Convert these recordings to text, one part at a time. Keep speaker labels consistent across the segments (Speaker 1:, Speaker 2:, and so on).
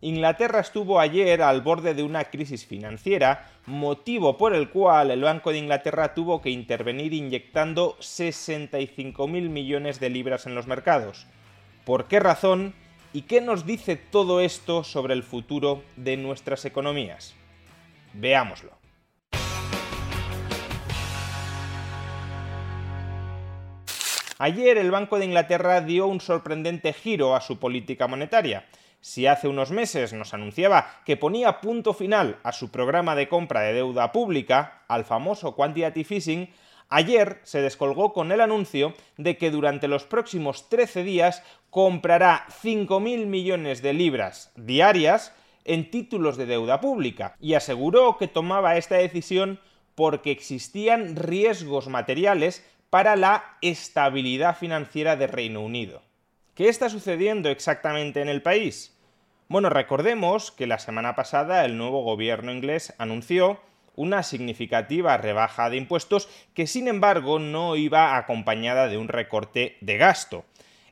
Speaker 1: Inglaterra estuvo ayer al borde de una crisis financiera, motivo por el cual el Banco de Inglaterra tuvo que intervenir inyectando 65.000 millones de libras en los mercados. ¿Por qué razón? ¿Y qué nos dice todo esto sobre el futuro de nuestras economías? Veámoslo. Ayer el Banco de Inglaterra dio un sorprendente giro a su política monetaria. Si hace unos meses nos anunciaba que ponía punto final a su programa de compra de deuda pública, al famoso quantitative easing, ayer se descolgó con el anuncio de que durante los próximos 13 días comprará 5.000 millones de libras diarias en títulos de deuda pública y aseguró que tomaba esta decisión porque existían riesgos materiales para la estabilidad financiera de Reino Unido. ¿Qué está sucediendo exactamente en el país? Bueno, recordemos que la semana pasada el nuevo gobierno inglés anunció una significativa rebaja de impuestos que sin embargo no iba acompañada de un recorte de gasto.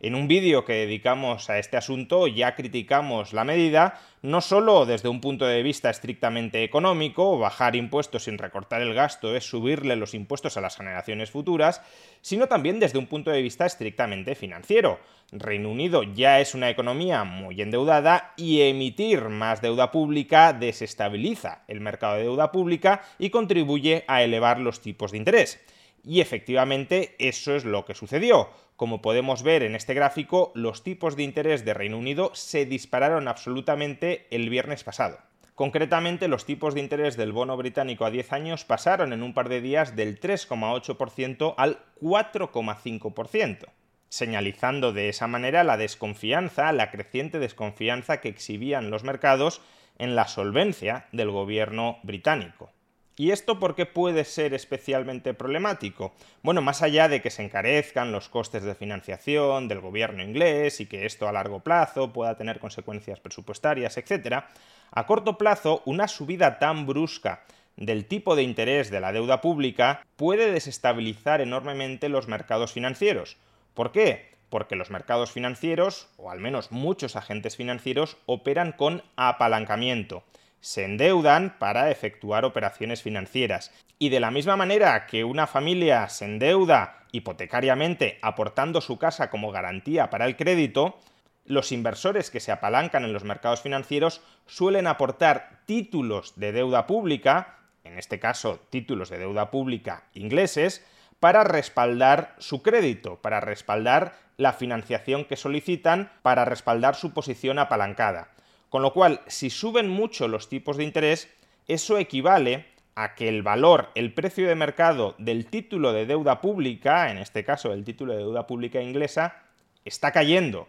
Speaker 1: En un vídeo que dedicamos a este asunto ya criticamos la medida, no solo desde un punto de vista estrictamente económico, bajar impuestos sin recortar el gasto es subirle los impuestos a las generaciones futuras, sino también desde un punto de vista estrictamente financiero. Reino Unido ya es una economía muy endeudada y emitir más deuda pública desestabiliza el mercado de deuda pública y contribuye a elevar los tipos de interés. Y efectivamente eso es lo que sucedió. Como podemos ver en este gráfico, los tipos de interés de Reino Unido se dispararon absolutamente el viernes pasado. Concretamente, los tipos de interés del bono británico a 10 años pasaron en un par de días del 3,8% al 4,5%, señalizando de esa manera la desconfianza, la creciente desconfianza que exhibían los mercados en la solvencia del gobierno británico. ¿Y esto por qué puede ser especialmente problemático? Bueno, más allá de que se encarezcan los costes de financiación del gobierno inglés y que esto a largo plazo pueda tener consecuencias presupuestarias, etc., a corto plazo una subida tan brusca del tipo de interés de la deuda pública puede desestabilizar enormemente los mercados financieros. ¿Por qué? Porque los mercados financieros, o al menos muchos agentes financieros, operan con apalancamiento se endeudan para efectuar operaciones financieras. Y de la misma manera que una familia se endeuda hipotecariamente aportando su casa como garantía para el crédito, los inversores que se apalancan en los mercados financieros suelen aportar títulos de deuda pública, en este caso títulos de deuda pública ingleses, para respaldar su crédito, para respaldar la financiación que solicitan, para respaldar su posición apalancada. Con lo cual, si suben mucho los tipos de interés, eso equivale a que el valor, el precio de mercado del título de deuda pública, en este caso el título de deuda pública inglesa, está cayendo.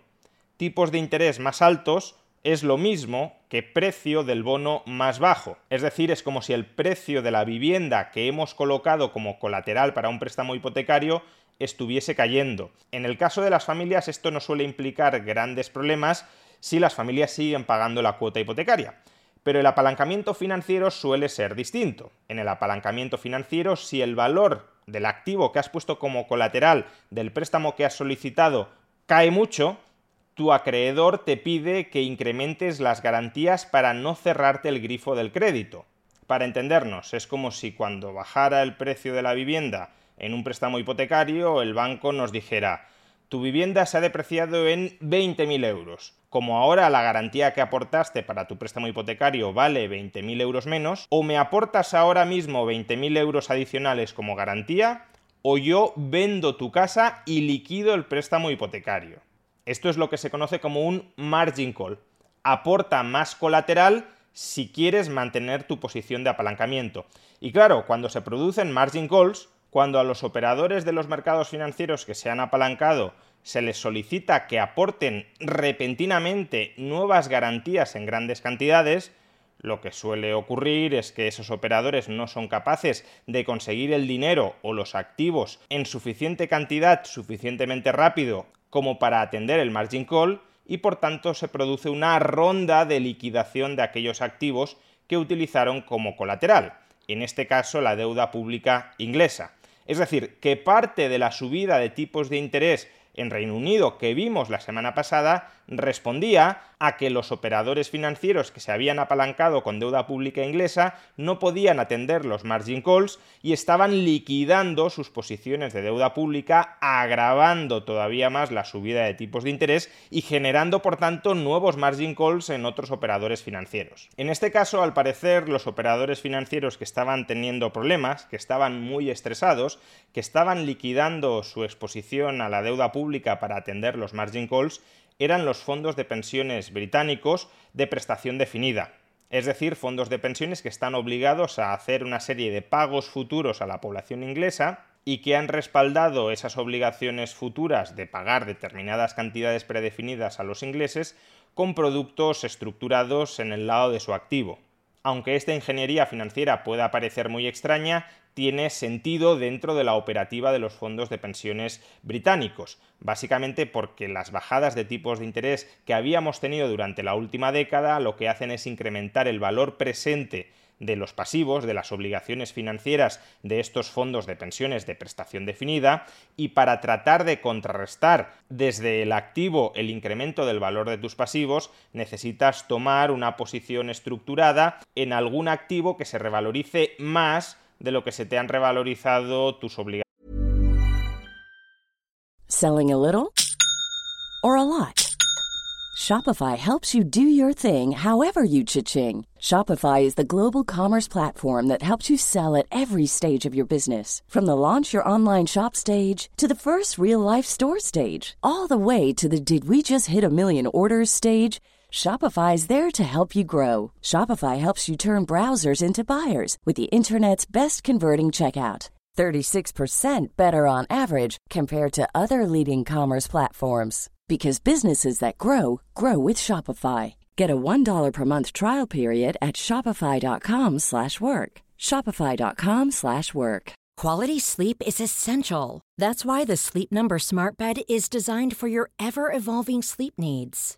Speaker 1: Tipos de interés más altos es lo mismo que precio del bono más bajo. Es decir, es como si el precio de la vivienda que hemos colocado como colateral para un préstamo hipotecario estuviese cayendo. En el caso de las familias esto no suele implicar grandes problemas si las familias siguen pagando la cuota hipotecaria. Pero el apalancamiento financiero suele ser distinto. En el apalancamiento financiero, si el valor del activo que has puesto como colateral del préstamo que has solicitado cae mucho, tu acreedor te pide que incrementes las garantías para no cerrarte el grifo del crédito. Para entendernos, es como si cuando bajara el precio de la vivienda en un préstamo hipotecario, el banco nos dijera, tu vivienda se ha depreciado en 20.000 euros. Como ahora la garantía que aportaste para tu préstamo hipotecario vale 20.000 euros menos, o me aportas ahora mismo 20.000 euros adicionales como garantía, o yo vendo tu casa y liquido el préstamo hipotecario. Esto es lo que se conoce como un margin call. Aporta más colateral si quieres mantener tu posición de apalancamiento. Y claro, cuando se producen margin calls, cuando a los operadores de los mercados financieros que se han apalancado se les solicita que aporten repentinamente nuevas garantías en grandes cantidades, lo que suele ocurrir es que esos operadores no son capaces de conseguir el dinero o los activos en suficiente cantidad, suficientemente rápido, como para atender el margin call, y por tanto se produce una ronda de liquidación de aquellos activos que utilizaron como colateral, en este caso la deuda pública inglesa. Es decir, que parte de la subida de tipos de interés en Reino Unido que vimos la semana pasada respondía a que los operadores financieros que se habían apalancado con deuda pública inglesa no podían atender los margin calls y estaban liquidando sus posiciones de deuda pública, agravando todavía más la subida de tipos de interés y generando, por tanto, nuevos margin calls en otros operadores financieros. En este caso, al parecer, los operadores financieros que estaban teniendo problemas, que estaban muy estresados, que estaban liquidando su exposición a la deuda pública para atender los margin calls, eran los fondos de pensiones británicos de prestación definida, es decir, fondos de pensiones que están obligados a hacer una serie de pagos futuros a la población inglesa y que han respaldado esas obligaciones futuras de pagar determinadas cantidades predefinidas a los ingleses con productos estructurados en el lado de su activo. Aunque esta ingeniería financiera pueda parecer muy extraña, tiene sentido dentro de la operativa de los fondos de pensiones británicos, básicamente porque las bajadas de tipos de interés que habíamos tenido durante la última década lo que hacen es incrementar el valor presente de los pasivos, de las obligaciones financieras de estos fondos de pensiones de prestación definida y para tratar de contrarrestar desde el activo el incremento del valor de tus pasivos, necesitas tomar una posición estructurada en algún activo que se revalorice más de lo que se te han revalorizado tus obligaciones.
Speaker 2: Selling a little or a lot? Shopify helps you do your thing however you cha-ching. Shopify is the global commerce platform that helps you sell at every stage of your business. From the launch your online shop stage to the first real life store stage, all the way to the did we just hit a million orders stage. Shopify is there to help you grow. Shopify helps you turn browsers into buyers with the internet's best converting checkout. 36% better on average compared to other leading commerce platforms because businesses that grow grow with Shopify. Get a $1 per month trial period at shopify.com/work. shopify.com/work.
Speaker 3: Quality sleep is essential. That's why the Sleep Number Smart Bed is designed for your ever-evolving sleep needs.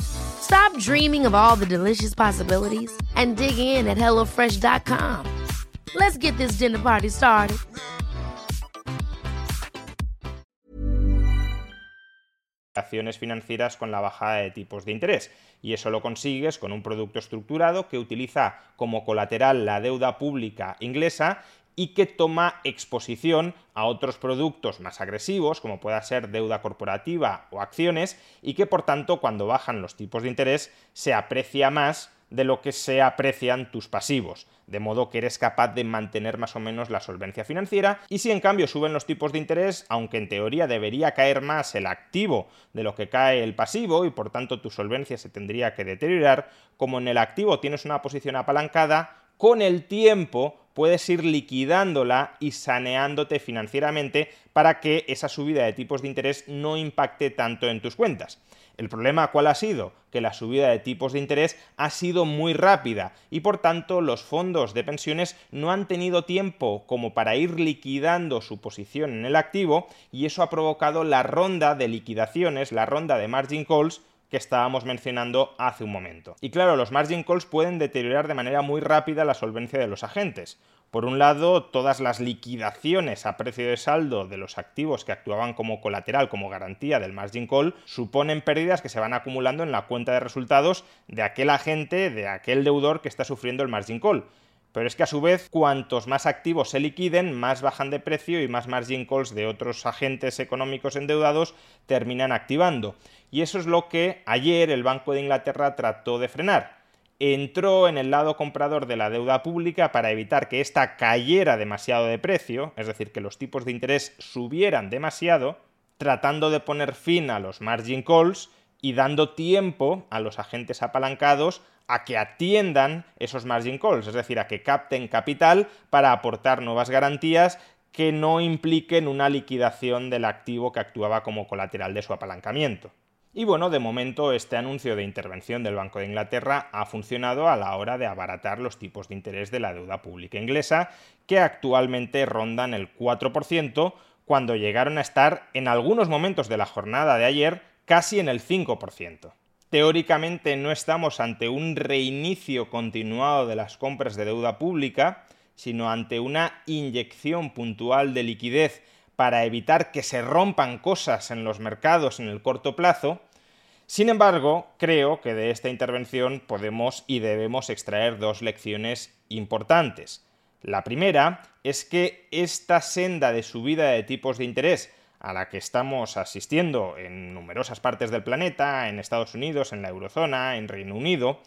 Speaker 4: Stop dreaming of all the delicious possibilities and dig in at HelloFresh.com. Let's get this dinner party started.
Speaker 1: Acciones financieras con la bajada de tipos de interés y eso lo consigues con un producto estructurado que utiliza como colateral la deuda pública inglesa y que toma exposición a otros productos más agresivos, como pueda ser deuda corporativa o acciones, y que por tanto cuando bajan los tipos de interés se aprecia más de lo que se aprecian tus pasivos, de modo que eres capaz de mantener más o menos la solvencia financiera y si en cambio suben los tipos de interés, aunque en teoría debería caer más el activo de lo que cae el pasivo y por tanto tu solvencia se tendría que deteriorar, como en el activo tienes una posición apalancada, con el tiempo puedes ir liquidándola y saneándote financieramente para que esa subida de tipos de interés no impacte tanto en tus cuentas. El problema cuál ha sido? Que la subida de tipos de interés ha sido muy rápida y por tanto los fondos de pensiones no han tenido tiempo como para ir liquidando su posición en el activo y eso ha provocado la ronda de liquidaciones, la ronda de margin calls que estábamos mencionando hace un momento. Y claro, los margin calls pueden deteriorar de manera muy rápida la solvencia de los agentes. Por un lado, todas las liquidaciones a precio de saldo de los activos que actuaban como colateral, como garantía del margin call, suponen pérdidas que se van acumulando en la cuenta de resultados de aquel agente, de aquel deudor que está sufriendo el margin call. Pero es que a su vez, cuantos más activos se liquiden, más bajan de precio y más margin calls de otros agentes económicos endeudados terminan activando. Y eso es lo que ayer el Banco de Inglaterra trató de frenar entró en el lado comprador de la deuda pública para evitar que ésta cayera demasiado de precio, es decir, que los tipos de interés subieran demasiado, tratando de poner fin a los margin calls y dando tiempo a los agentes apalancados a que atiendan esos margin calls, es decir, a que capten capital para aportar nuevas garantías que no impliquen una liquidación del activo que actuaba como colateral de su apalancamiento. Y bueno, de momento este anuncio de intervención del Banco de Inglaterra ha funcionado a la hora de abaratar los tipos de interés de la deuda pública inglesa, que actualmente rondan el 4%, cuando llegaron a estar en algunos momentos de la jornada de ayer casi en el 5%. Teóricamente no estamos ante un reinicio continuado de las compras de deuda pública, sino ante una inyección puntual de liquidez para evitar que se rompan cosas en los mercados en el corto plazo. Sin embargo, creo que de esta intervención podemos y debemos extraer dos lecciones importantes. La primera es que esta senda de subida de tipos de interés a la que estamos asistiendo en numerosas partes del planeta, en Estados Unidos, en la eurozona, en Reino Unido,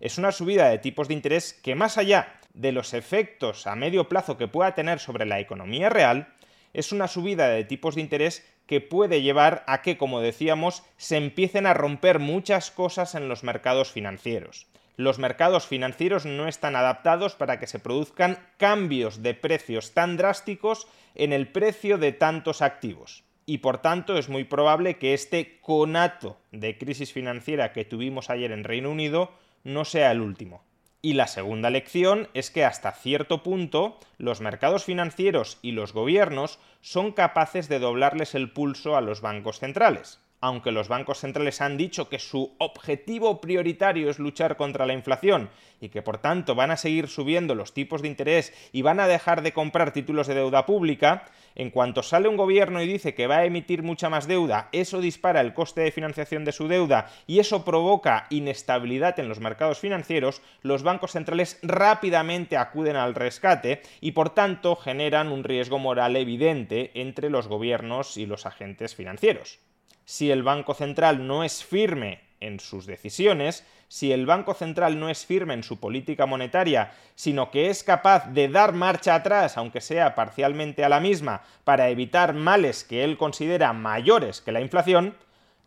Speaker 1: es una subida de tipos de interés que más allá de los efectos a medio plazo que pueda tener sobre la economía real, es una subida de tipos de interés que puede llevar a que, como decíamos, se empiecen a romper muchas cosas en los mercados financieros. Los mercados financieros no están adaptados para que se produzcan cambios de precios tan drásticos en el precio de tantos activos. Y por tanto es muy probable que este conato de crisis financiera que tuvimos ayer en Reino Unido no sea el último. Y la segunda lección es que hasta cierto punto los mercados financieros y los gobiernos son capaces de doblarles el pulso a los bancos centrales aunque los bancos centrales han dicho que su objetivo prioritario es luchar contra la inflación y que por tanto van a seguir subiendo los tipos de interés y van a dejar de comprar títulos de deuda pública, en cuanto sale un gobierno y dice que va a emitir mucha más deuda, eso dispara el coste de financiación de su deuda y eso provoca inestabilidad en los mercados financieros, los bancos centrales rápidamente acuden al rescate y por tanto generan un riesgo moral evidente entre los gobiernos y los agentes financieros si el Banco Central no es firme en sus decisiones, si el Banco Central no es firme en su política monetaria, sino que es capaz de dar marcha atrás, aunque sea parcialmente a la misma, para evitar males que él considera mayores que la inflación,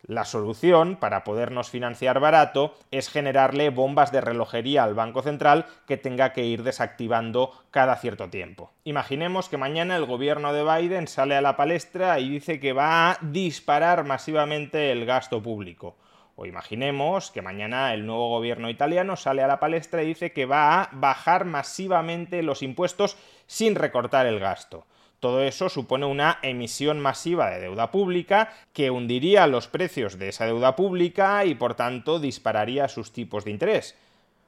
Speaker 1: la solución para podernos financiar barato es generarle bombas de relojería al Banco Central que tenga que ir desactivando cada cierto tiempo. Imaginemos que mañana el gobierno de Biden sale a la palestra y dice que va a disparar masivamente el gasto público. O imaginemos que mañana el nuevo gobierno italiano sale a la palestra y dice que va a bajar masivamente los impuestos sin recortar el gasto. Todo eso supone una emisión masiva de deuda pública que hundiría los precios de esa deuda pública y por tanto dispararía sus tipos de interés.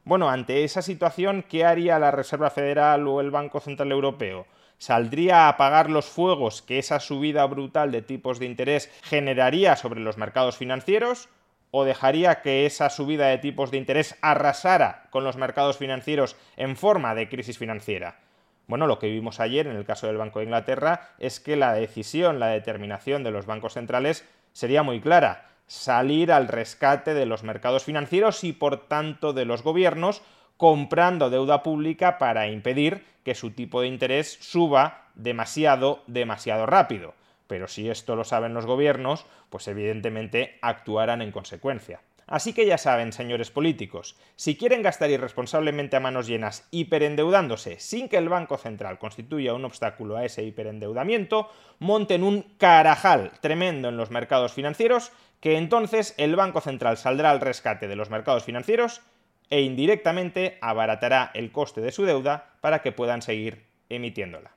Speaker 1: Bueno, ante esa situación, ¿qué haría la Reserva Federal o el Banco Central Europeo? ¿Saldría a apagar los fuegos que esa subida brutal de tipos de interés generaría sobre los mercados financieros? ¿O dejaría que esa subida de tipos de interés arrasara con los mercados financieros en forma de crisis financiera? Bueno, lo que vimos ayer en el caso del Banco de Inglaterra es que la decisión, la determinación de los bancos centrales sería muy clara, salir al rescate de los mercados financieros y por tanto de los gobiernos comprando deuda pública para impedir que su tipo de interés suba demasiado, demasiado rápido. Pero si esto lo saben los gobiernos, pues evidentemente actuarán en consecuencia. Así que ya saben, señores políticos, si quieren gastar irresponsablemente a manos llenas hiperendeudándose sin que el Banco Central constituya un obstáculo a ese hiperendeudamiento, monten un carajal tremendo en los mercados financieros, que entonces el Banco Central saldrá al rescate de los mercados financieros e indirectamente abaratará el coste de su deuda para que puedan seguir emitiéndola.